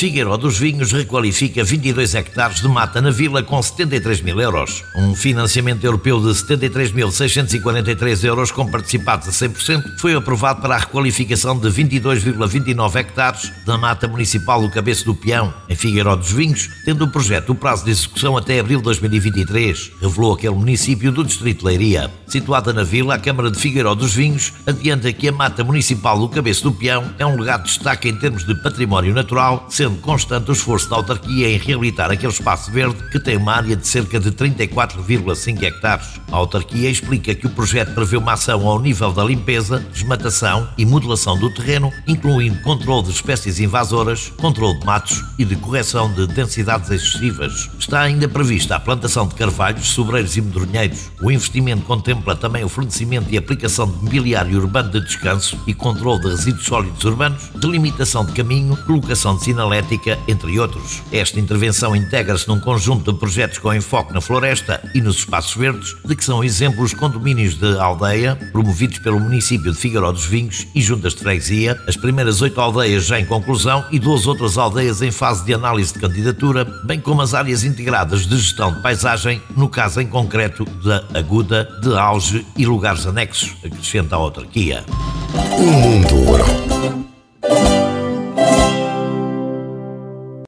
Figueiró dos Vinhos requalifica 22 hectares de mata na vila com 73 mil euros. Um financiamento europeu de 73.643 euros com participados a 100% foi aprovado para a requalificação de 22,29 hectares da mata municipal do Cabeço do Peão, em Figueiró dos Vinhos, tendo o projeto o prazo de execução até abril de 2023, revelou aquele município do Distrito de Leiria. Situada na vila, a Câmara de Figueiró dos Vinhos adianta que a mata municipal do Cabeço do Peão é um legado de destaque em termos de património natural, sendo constante o esforço da autarquia em reabilitar aquele espaço verde que tem uma área de cerca de 34,5 hectares. A autarquia explica que o projeto prevê uma ação ao nível da limpeza, desmatação e modelação do terreno, incluindo controle de espécies invasoras, controle de matos e de correção de densidades excessivas. Está ainda prevista a plantação de carvalhos, sobreiros e medronheiros. O investimento contempla também o fornecimento e aplicação de mobiliário urbano de descanso e controle de resíduos sólidos urbanos, delimitação de caminho, colocação de sinalética entre outros. Esta intervenção integra-se num conjunto de projetos com enfoque na floresta e nos espaços verdes, de que são exemplos condomínios de aldeia, promovidos pelo município de Figueiró dos Vinhos e juntas de freguesia, as primeiras oito aldeias já em conclusão e duas outras aldeias em fase de análise de candidatura, bem como as áreas integradas de gestão de paisagem, no caso em concreto da Aguda, de E lugares anexos, acrescenta a autarquia. O mundo rural.